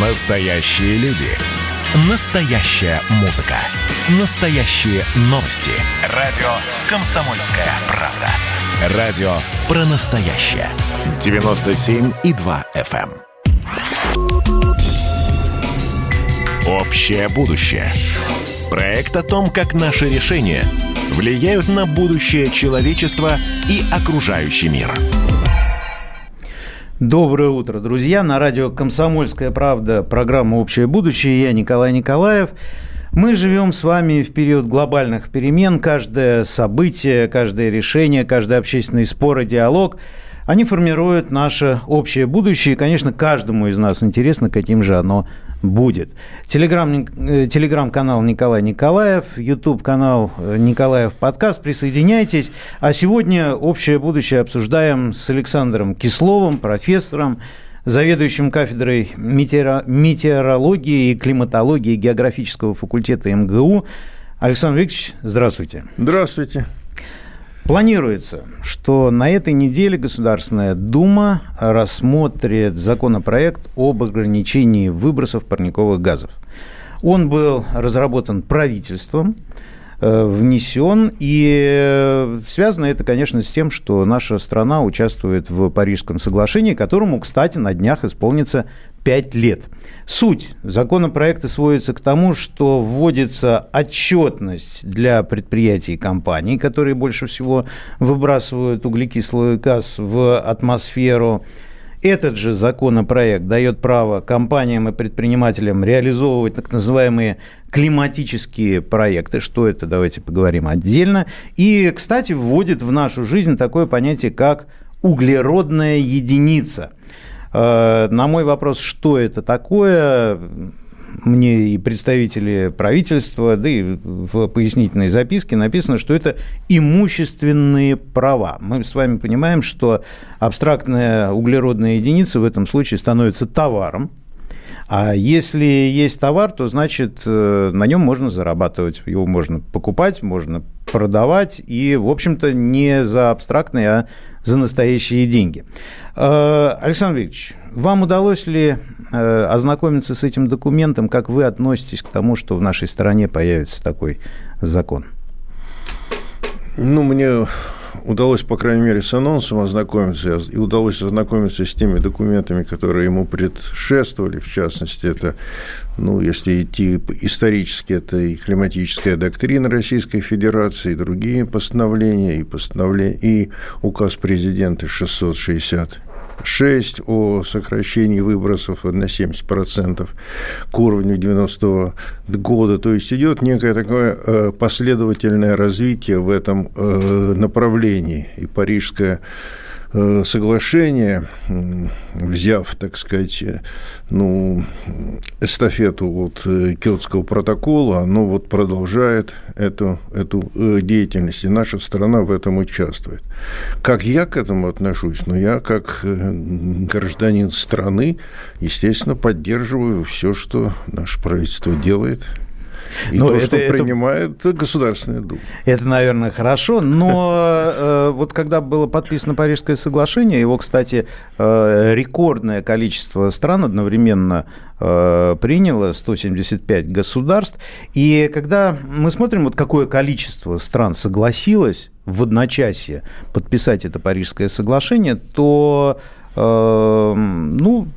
Настоящие люди. Настоящая музыка. Настоящие новости. Радио «Комсомольская правда». Радио про настоящее. 97,2 FM. эм. Общее будущее. Проект о том, как наши решения влияют на будущее человечества и окружающий мир. Доброе утро, друзья. На радио «Комсомольская правда» программа «Общее будущее». Я Николай Николаев. Мы живем с вами в период глобальных перемен. Каждое событие, каждое решение, каждый общественный спор и диалог – они формируют наше общее будущее. И, конечно, каждому из нас интересно, каким же оно будет. Телеграм, э, телеграм-канал Николай Николаев, YouTube-канал э, Николаев подкаст. Присоединяйтесь. А сегодня общее будущее обсуждаем с Александром Кисловым, профессором, заведующим кафедрой метеорологии и климатологии географического факультета МГУ. Александр Викторович, здравствуйте. Здравствуйте. Планируется, что на этой неделе Государственная Дума рассмотрит законопроект об ограничении выбросов парниковых газов. Он был разработан правительством, э, внесен. И связано это, конечно, с тем, что наша страна участвует в Парижском соглашении, которому, кстати, на днях исполнится 5 лет. Суть законопроекта сводится к тому, что вводится отчетность для предприятий и компаний, которые больше всего выбрасывают углекислый газ в атмосферу. Этот же законопроект дает право компаниям и предпринимателям реализовывать так называемые климатические проекты. Что это, давайте поговорим отдельно. И, кстати, вводит в нашу жизнь такое понятие, как углеродная единица – на мой вопрос, что это такое, мне и представители правительства, да и в пояснительной записке написано, что это имущественные права. Мы с вами понимаем, что абстрактная углеродная единица в этом случае становится товаром, а если есть товар, то значит э, на нем можно зарабатывать. Его можно покупать, можно продавать, и, в общем-то, не за абстрактные, а за настоящие деньги. Э, Александр Викторович, вам удалось ли э, ознакомиться с этим документом? Как вы относитесь к тому, что в нашей стране появится такой закон? Ну, мне удалось, по крайней мере, с анонсом ознакомиться, и удалось ознакомиться с теми документами, которые ему предшествовали, в частности, это, ну, если идти исторически, это и климатическая доктрина Российской Федерации, и другие постановления, и, постановления, и указ президента 660 6 о сокращении выбросов на 70% к уровню 90 года. То есть идет некое такое э, последовательное развитие в этом э, направлении. И Парижская соглашение, взяв, так сказать, ну, эстафету от э, Киотского протокола, оно вот продолжает эту, эту э, деятельность, и наша страна в этом участвует. Как я к этому отношусь? Ну, я как гражданин страны, естественно, поддерживаю все, что наше правительство делает – и но то, это, что это, принимает Государственная Дума. Это, наверное, хорошо, но э, вот когда было подписано Парижское соглашение, его, кстати, э, рекордное количество стран одновременно э, приняло, 175 государств, и когда мы смотрим, вот какое количество стран согласилось в одночасье подписать это Парижское соглашение, то ну,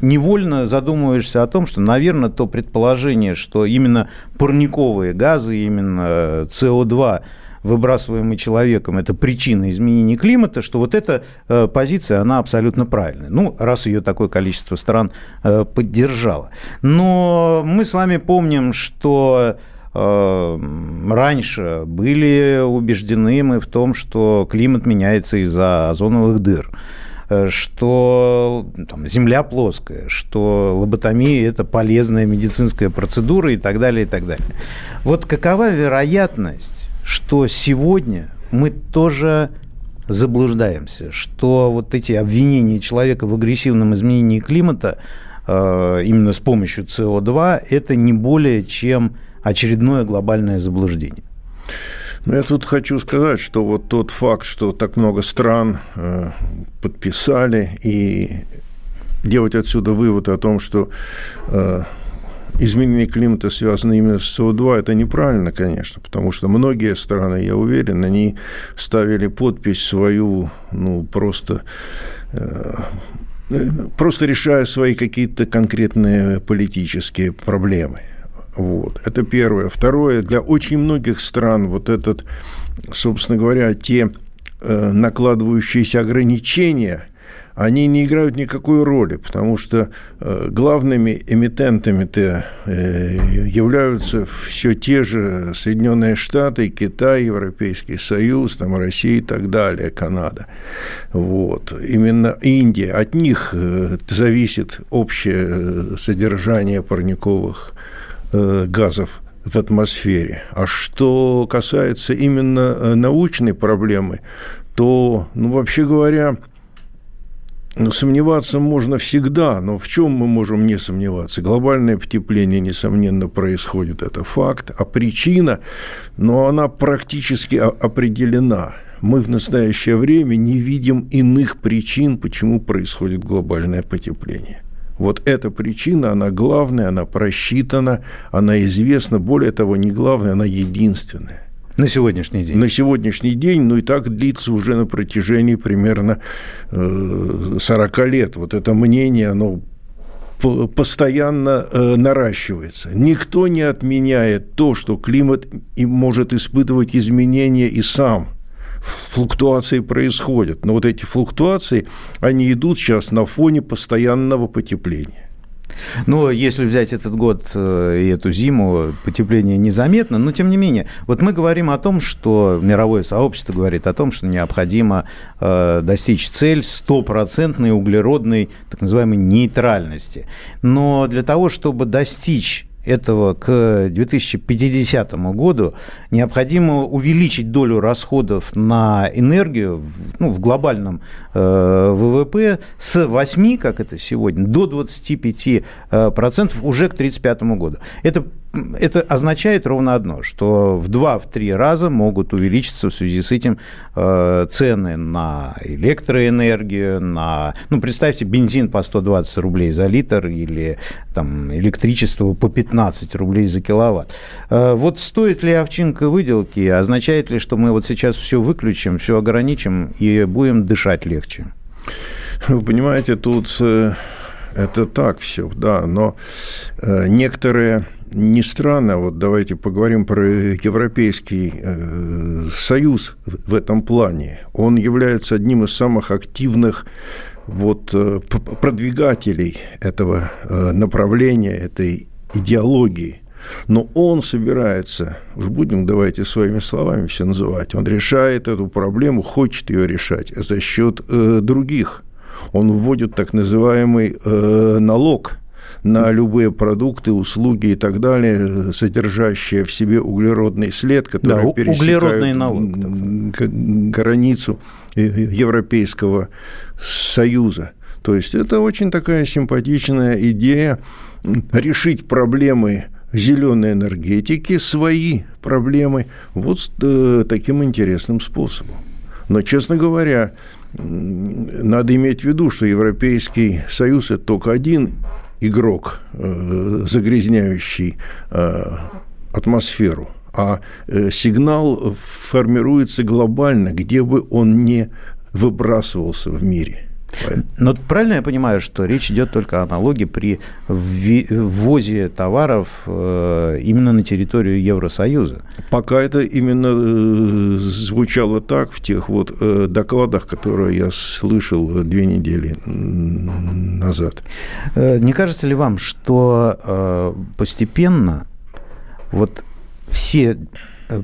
невольно задумываешься о том, что, наверное, то предположение, что именно парниковые газы, именно СО2 выбрасываемый человеком, это причина изменения климата, что вот эта э, позиция, она абсолютно правильная. Ну, раз ее такое количество стран э, поддержало. Но мы с вами помним, что э, раньше были убеждены мы в том, что климат меняется из-за озоновых дыр. Э, что там, Земля плоская, что лоботомия – это полезная медицинская процедура и так далее, и так далее. Вот какова вероятность, что сегодня мы тоже заблуждаемся, что вот эти обвинения человека в агрессивном изменении климата э, именно с помощью СО2 – это не более чем очередное глобальное заблуждение? Но я тут хочу сказать, что вот тот факт, что так много стран э, подписали и делать отсюда вывод о том, что э, изменение климата связано именно с СО2, это неправильно, конечно, потому что многие страны, я уверен, они ставили подпись свою, ну, просто э, просто решая свои какие-то конкретные политические проблемы. Вот. Это первое. Второе, для очень многих стран вот этот, собственно говоря, те э, накладывающиеся ограничения – они не играют никакой роли, потому что э, главными эмитентами-то э, являются все те же Соединенные Штаты, Китай, Европейский Союз, там, Россия и так далее, Канада. Вот. Именно Индия. От них э, зависит общее содержание парниковых газов в атмосфере. А что касается именно научной проблемы, то, ну, вообще говоря, сомневаться можно всегда, но в чем мы можем не сомневаться? Глобальное потепление, несомненно, происходит, это факт, а причина, но она практически определена. Мы в настоящее время не видим иных причин, почему происходит глобальное потепление. Вот эта причина, она главная, она просчитана, она известна, более того, не главная, она единственная. На сегодняшний день? На сегодняшний день, ну и так длится уже на протяжении примерно 40 э, лет. Вот это мнение, оно постоянно э, наращивается. Никто не отменяет то, что климат может испытывать изменения и сам. Флуктуации происходят. Но вот эти флуктуации, они идут сейчас на фоне постоянного потепления. Но если взять этот год э, и эту зиму, потепление незаметно, но тем не менее. Вот мы говорим о том, что мировое сообщество говорит о том, что необходимо э, достичь цель стопроцентной углеродной, так называемой, нейтральности. Но для того, чтобы достичь этого к 2050 году необходимо увеличить долю расходов на энергию ну, в глобальном э, ВВП с 8, как это сегодня, до 25 э, процентов уже к 1935 году. Это это означает ровно одно, что в 2-3 раза могут увеличиться в связи с этим э, цены на электроэнергию, на... Ну, представьте, бензин по 120 рублей за литр или там, электричество по 15 рублей за киловатт. Э, вот стоит ли овчинка выделки, означает ли, что мы вот сейчас все выключим, все ограничим и будем дышать легче? Вы понимаете, тут э, это так все, да, но э, некоторые не странно, вот давайте поговорим про Европейский э, Союз в этом плане. Он является одним из самых активных вот, э, продвигателей этого э, направления, этой идеологии. Но он собирается, уж будем, давайте своими словами все называть, он решает эту проблему, хочет ее решать за счет э, других. Он вводит так называемый э, налог на любые продукты, услуги и так далее, содержащие в себе углеродный след, который да, пересекает налог, границу Европейского Союза. То есть это очень такая симпатичная идея решить проблемы зеленой энергетики, свои проблемы, вот э, таким интересным способом. Но, честно говоря, надо иметь в виду, что Европейский Союз – это только один игрок, э, загрязняющий э, атмосферу, а э, сигнал формируется глобально, где бы он не выбрасывался в мире – но правильно я понимаю, что речь идет только о налоге при ввозе товаров э, именно на территорию Евросоюза? Пока это именно э, звучало так в тех вот э, докладах, которые я слышал две недели назад. Не кажется ли вам, что постепенно вот все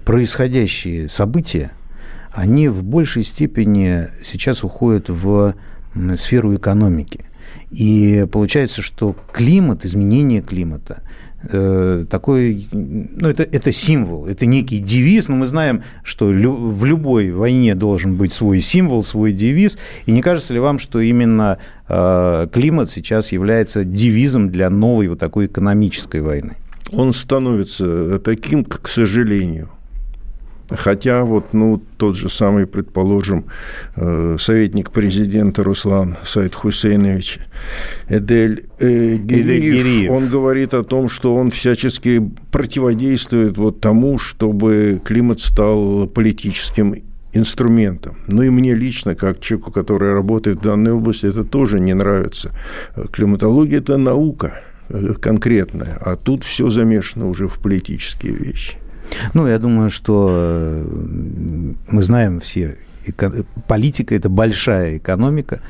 происходящие события, они в большей степени сейчас уходят в сферу экономики. И получается, что климат, изменение климата, э, такой, ну, это, это символ, это некий девиз, но мы знаем, что лю, в любой войне должен быть свой символ, свой девиз, и не кажется ли вам, что именно э, климат сейчас является девизом для новой вот такой экономической войны? Он становится таким, к сожалению. Хотя вот, ну, тот же самый, предположим, э, советник президента Руслан Сайд Хусейнович Эдель э, Гириев, он говорит о том, что он всячески противодействует вот тому, чтобы климат стал политическим инструментом. Ну и мне лично, как человеку, который работает в данной области, это тоже не нравится. Климатология – это наука э, конкретная, а тут все замешано уже в политические вещи. Ну, я думаю, что э, мы знаем все, политика – это большая экономика,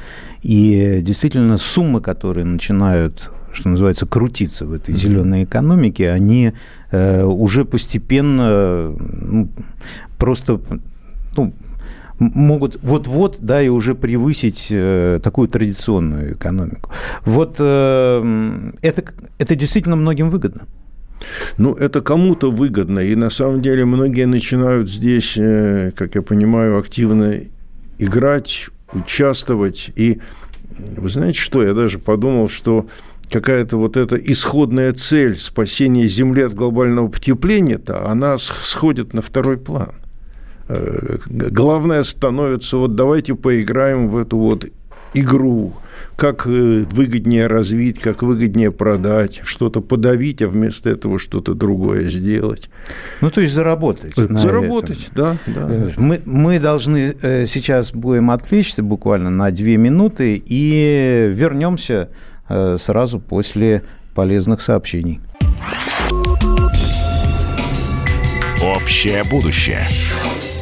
и действительно суммы, которые начинают что называется, крутиться в этой зеленой экономике, они э, уже постепенно ну, просто ну, могут вот-вот, да, и уже превысить э, такую традиционную экономику. Вот э, это, это действительно многим выгодно. Ну, это кому-то выгодно, и на самом деле многие начинают здесь, э, как я понимаю, активно играть, участвовать. И вы знаете что, я даже подумал, что какая-то вот эта исходная цель спасения Земли от глобального потепления-то, она сходит на второй план. Э, главное становится, вот давайте поиграем в эту вот игру, как э, выгоднее развить, как выгоднее продать, что-то подавить, а вместо этого что-то другое сделать. Ну, то есть заработать. Заработать, да, да. Э, мы, мы должны сейчас будем отвлечься буквально на две минуты и вернемся сразу после полезных сообщений. Общее будущее.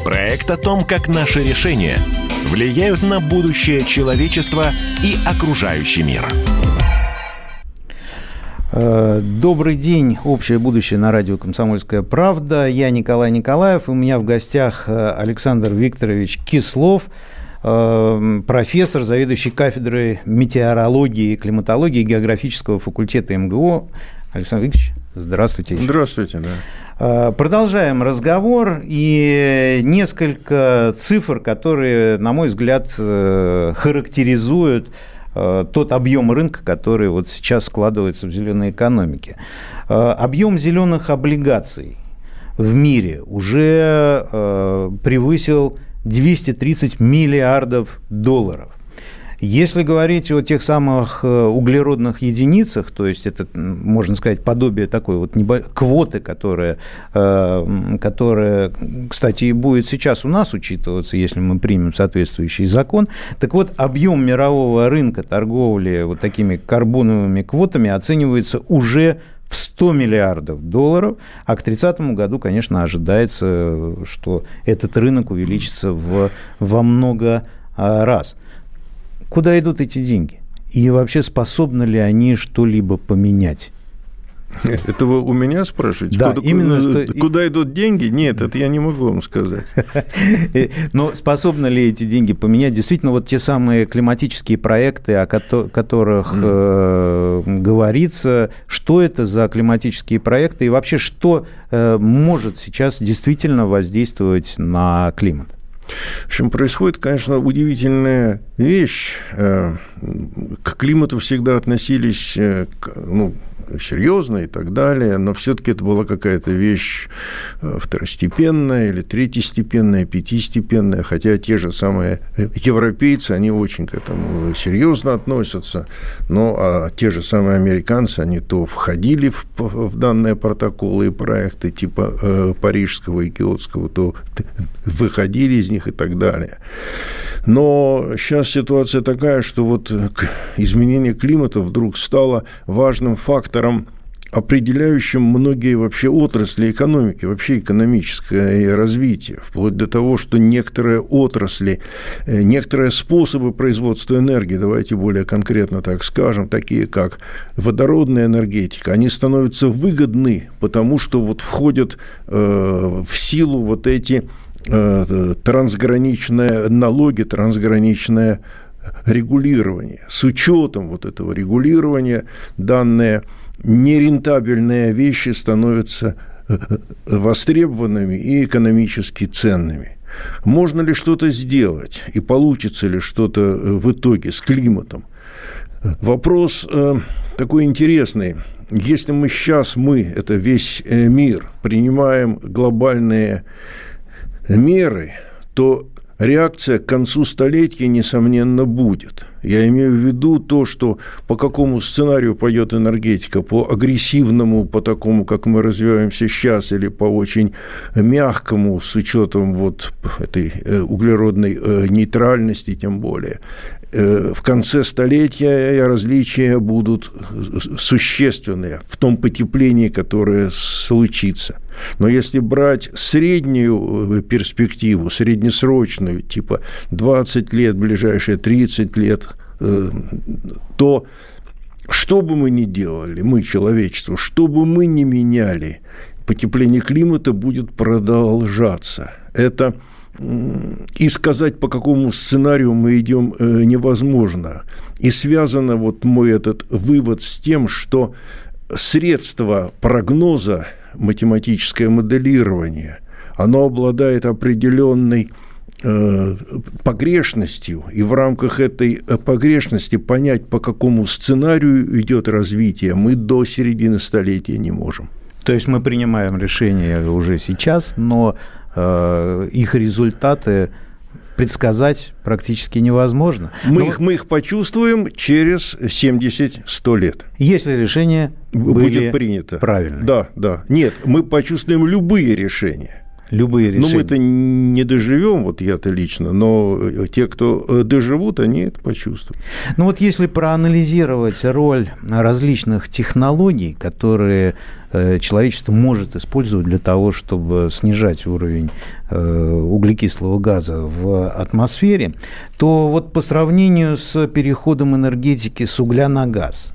Проект о том, как наши решения влияют на будущее человечества и окружающий мир. Э, добрый день, общее будущее на радио «Комсомольская правда». Я Николай Николаев, у меня в гостях э, Александр Викторович Кислов, э, профессор, заведующий кафедрой метеорологии и климатологии географического факультета МГУ. Александр Викторович, здравствуйте. Здравствуйте, да. Э, продолжаем разговор и несколько цифр, которые, на мой взгляд, э, характеризуют э, тот объем рынка, который вот сейчас складывается в зеленой экономике. Объем зеленых облигаций в мире уже превысил 230 миллиардов долларов. Если говорить о тех самых э, углеродных единицах, то есть это, можно сказать, подобие такой вот квоты, которая, э, которая, кстати, будет сейчас у нас учитываться, если мы примем соответствующий закон, так вот, объем мирового рынка торговли вот такими карбоновыми квотами оценивается уже в 100 миллиардов долларов, а к 30 году, конечно, ожидается, что этот рынок увеличится в, во много а, раз. Куда идут эти деньги? И вообще способны ли они что-либо поменять? Это вы у меня спрашиваете? Да, куда, именно. Куда, что... куда идут деньги? Нет, это я не могу вам сказать. Но способны ли эти деньги поменять? Действительно, вот те самые климатические проекты, о которых э, говорится, что это за климатические проекты и вообще что э, может сейчас действительно воздействовать на климат? В общем, происходит, конечно, удивительная вещь. Э, к климату всегда относились э, ну, серьезно и так далее, но все-таки это была какая-то вещь э, второстепенная или третьестепенная, пятистепенная, хотя те же самые европейцы, они очень к этому серьезно относятся, но а те же самые американцы, они то входили в, в данные протоколы и проекты типа э, Парижского и Киотского, то выходили из них и так далее. Но сейчас ситуация такая, что вот изменение климата вдруг стало важным фактором, определяющим многие вообще отрасли экономики, вообще экономическое развитие, вплоть до того, что некоторые отрасли, э, некоторые способы производства энергии, давайте более конкретно так скажем, такие как водородная энергетика, они становятся выгодны, потому что вот входят э, в силу вот эти трансграничные налоги, трансграничное регулирование. С учетом вот этого регулирования данные нерентабельные вещи становятся э, востребованными и экономически ценными. Можно ли что-то сделать и получится ли что-то э, в итоге с климатом? Вопрос такой интересный. Если мы сейчас, мы, это весь мир, принимаем глобальные меры, то реакция к концу столетия, несомненно, будет. Я имею в виду то, что по какому сценарию пойдет энергетика, по агрессивному, по такому, как мы развиваемся сейчас, или по очень мягкому, с учетом вот этой э, углеродной э, нейтральности, тем более. Э, в конце столетия различия будут существенные в том потеплении, которое случится. Но если брать среднюю э, перспективу, среднесрочную, типа 20 лет, ближайшие 30 лет, э, то что бы мы ни делали, мы, человечество, что бы мы ни меняли, потепление климата будет продолжаться. Это и сказать, по какому сценарию мы идем, э, невозможно. И связано вот мой этот вывод с тем, что средство прогноза, математическое моделирование, оно обладает определенной э, погрешностью, и в рамках этой э, погрешности понять, по какому сценарию идет развитие, мы до середины столетия не можем. То есть мы принимаем решения уже сейчас, но Э, их результаты предсказать практически невозможно. Мы, Но... их, мы их почувствуем через 70-100 лет. Если решение будет принято. Правильно. Да, да. Нет, мы почувствуем любые решения. Любые решения. Ну, мы-то не доживем, вот я-то лично, но те, кто э, доживут, они это почувствуют. Ну вот если проанализировать роль различных технологий, которые Э, человечество может использовать для того, чтобы снижать уровень э, углекислого газа в атмосфере, то вот по сравнению с переходом энергетики с угля на газ,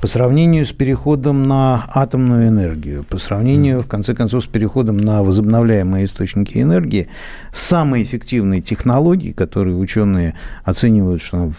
по сравнению с переходом на атомную энергию, по сравнению, в конце концов, с переходом на возобновляемые источники энергии, самые эффективные технологии, которые ученые оценивают, что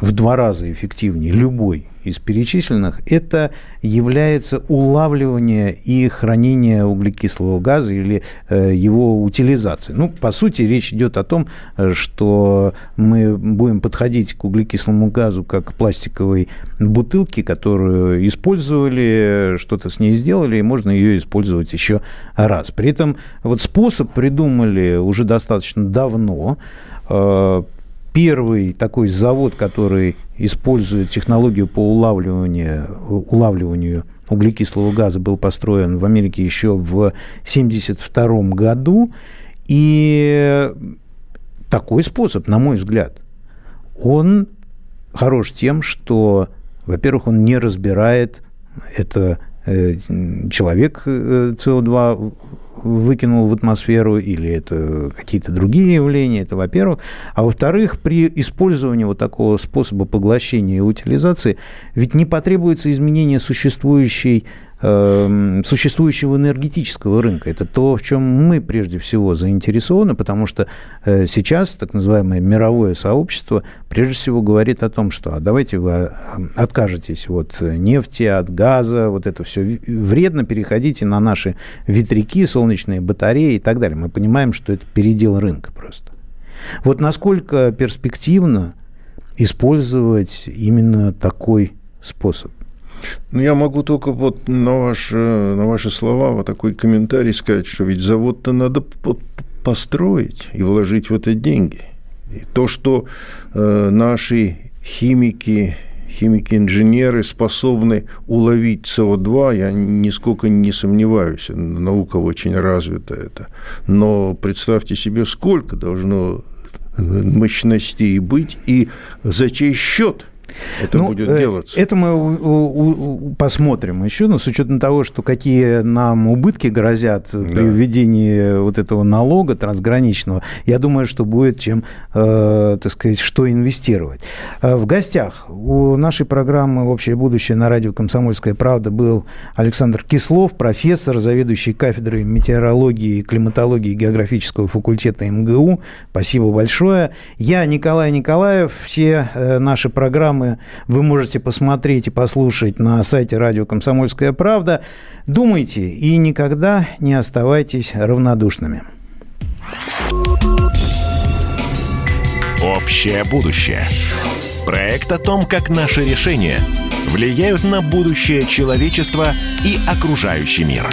в два раза эффективнее любой из перечисленных, это является улавливание и хранение углекислого газа или э, его утилизация. Ну, по сути, речь идет о том, что мы будем подходить к углекислому газу как к пластиковой бутылке, которую использовали, что-то с ней сделали, и можно ее использовать еще раз. При этом вот способ придумали уже достаточно давно, э, первый такой завод, который использует технологию по улавливанию, улавливанию углекислого газа, был построен в Америке еще в 1972 году. И такой способ, на мой взгляд, он хорош тем, что, во-первых, он не разбирает это э, человек СО2 э, выкинул в атмосферу, или это какие-то другие явления, это во-первых. А во-вторых, при использовании вот такого способа поглощения и утилизации ведь не потребуется изменение существующей Эм, существующего энергетического рынка. Это то, в чем мы прежде всего заинтересованы, потому что э, сейчас так называемое мировое сообщество прежде всего говорит о том, что а давайте вы э, откажетесь от нефти, от газа, вот это все вредно, переходите на наши ветряки, солнечные батареи и так далее. Мы понимаем, что это передел рынка просто. Вот насколько перспективно использовать именно такой способ? Ну, я могу только вот на ваши, на ваши слова вот такой комментарий сказать, что ведь завод-то надо построить и вложить в это деньги. И то, что э, наши химики, химики-инженеры способны уловить СО2, я нисколько не сомневаюсь, наука очень развита это. Но представьте себе, сколько должно мощностей быть и за чей счет – это ну, будет э, делаться? Это мы посмотрим еще, но с учетом того, что какие нам убытки грозят да. при введении вот этого налога трансграничного, я думаю, что будет чем, э, так сказать, что инвестировать. Э, в гостях у нашей программы «Общее будущее» на радио «Комсомольская правда» был Александр Кислов, профессор, заведующий кафедрой метеорологии и климатологии географического факультета МГУ. Спасибо большое. Я Николай Николаев. Все наши программы программы вы можете посмотреть и послушать на сайте радио «Комсомольская правда». Думайте и никогда не оставайтесь равнодушными. Общее будущее. Проект о том, как наши решения влияют на будущее человечества и окружающий мир.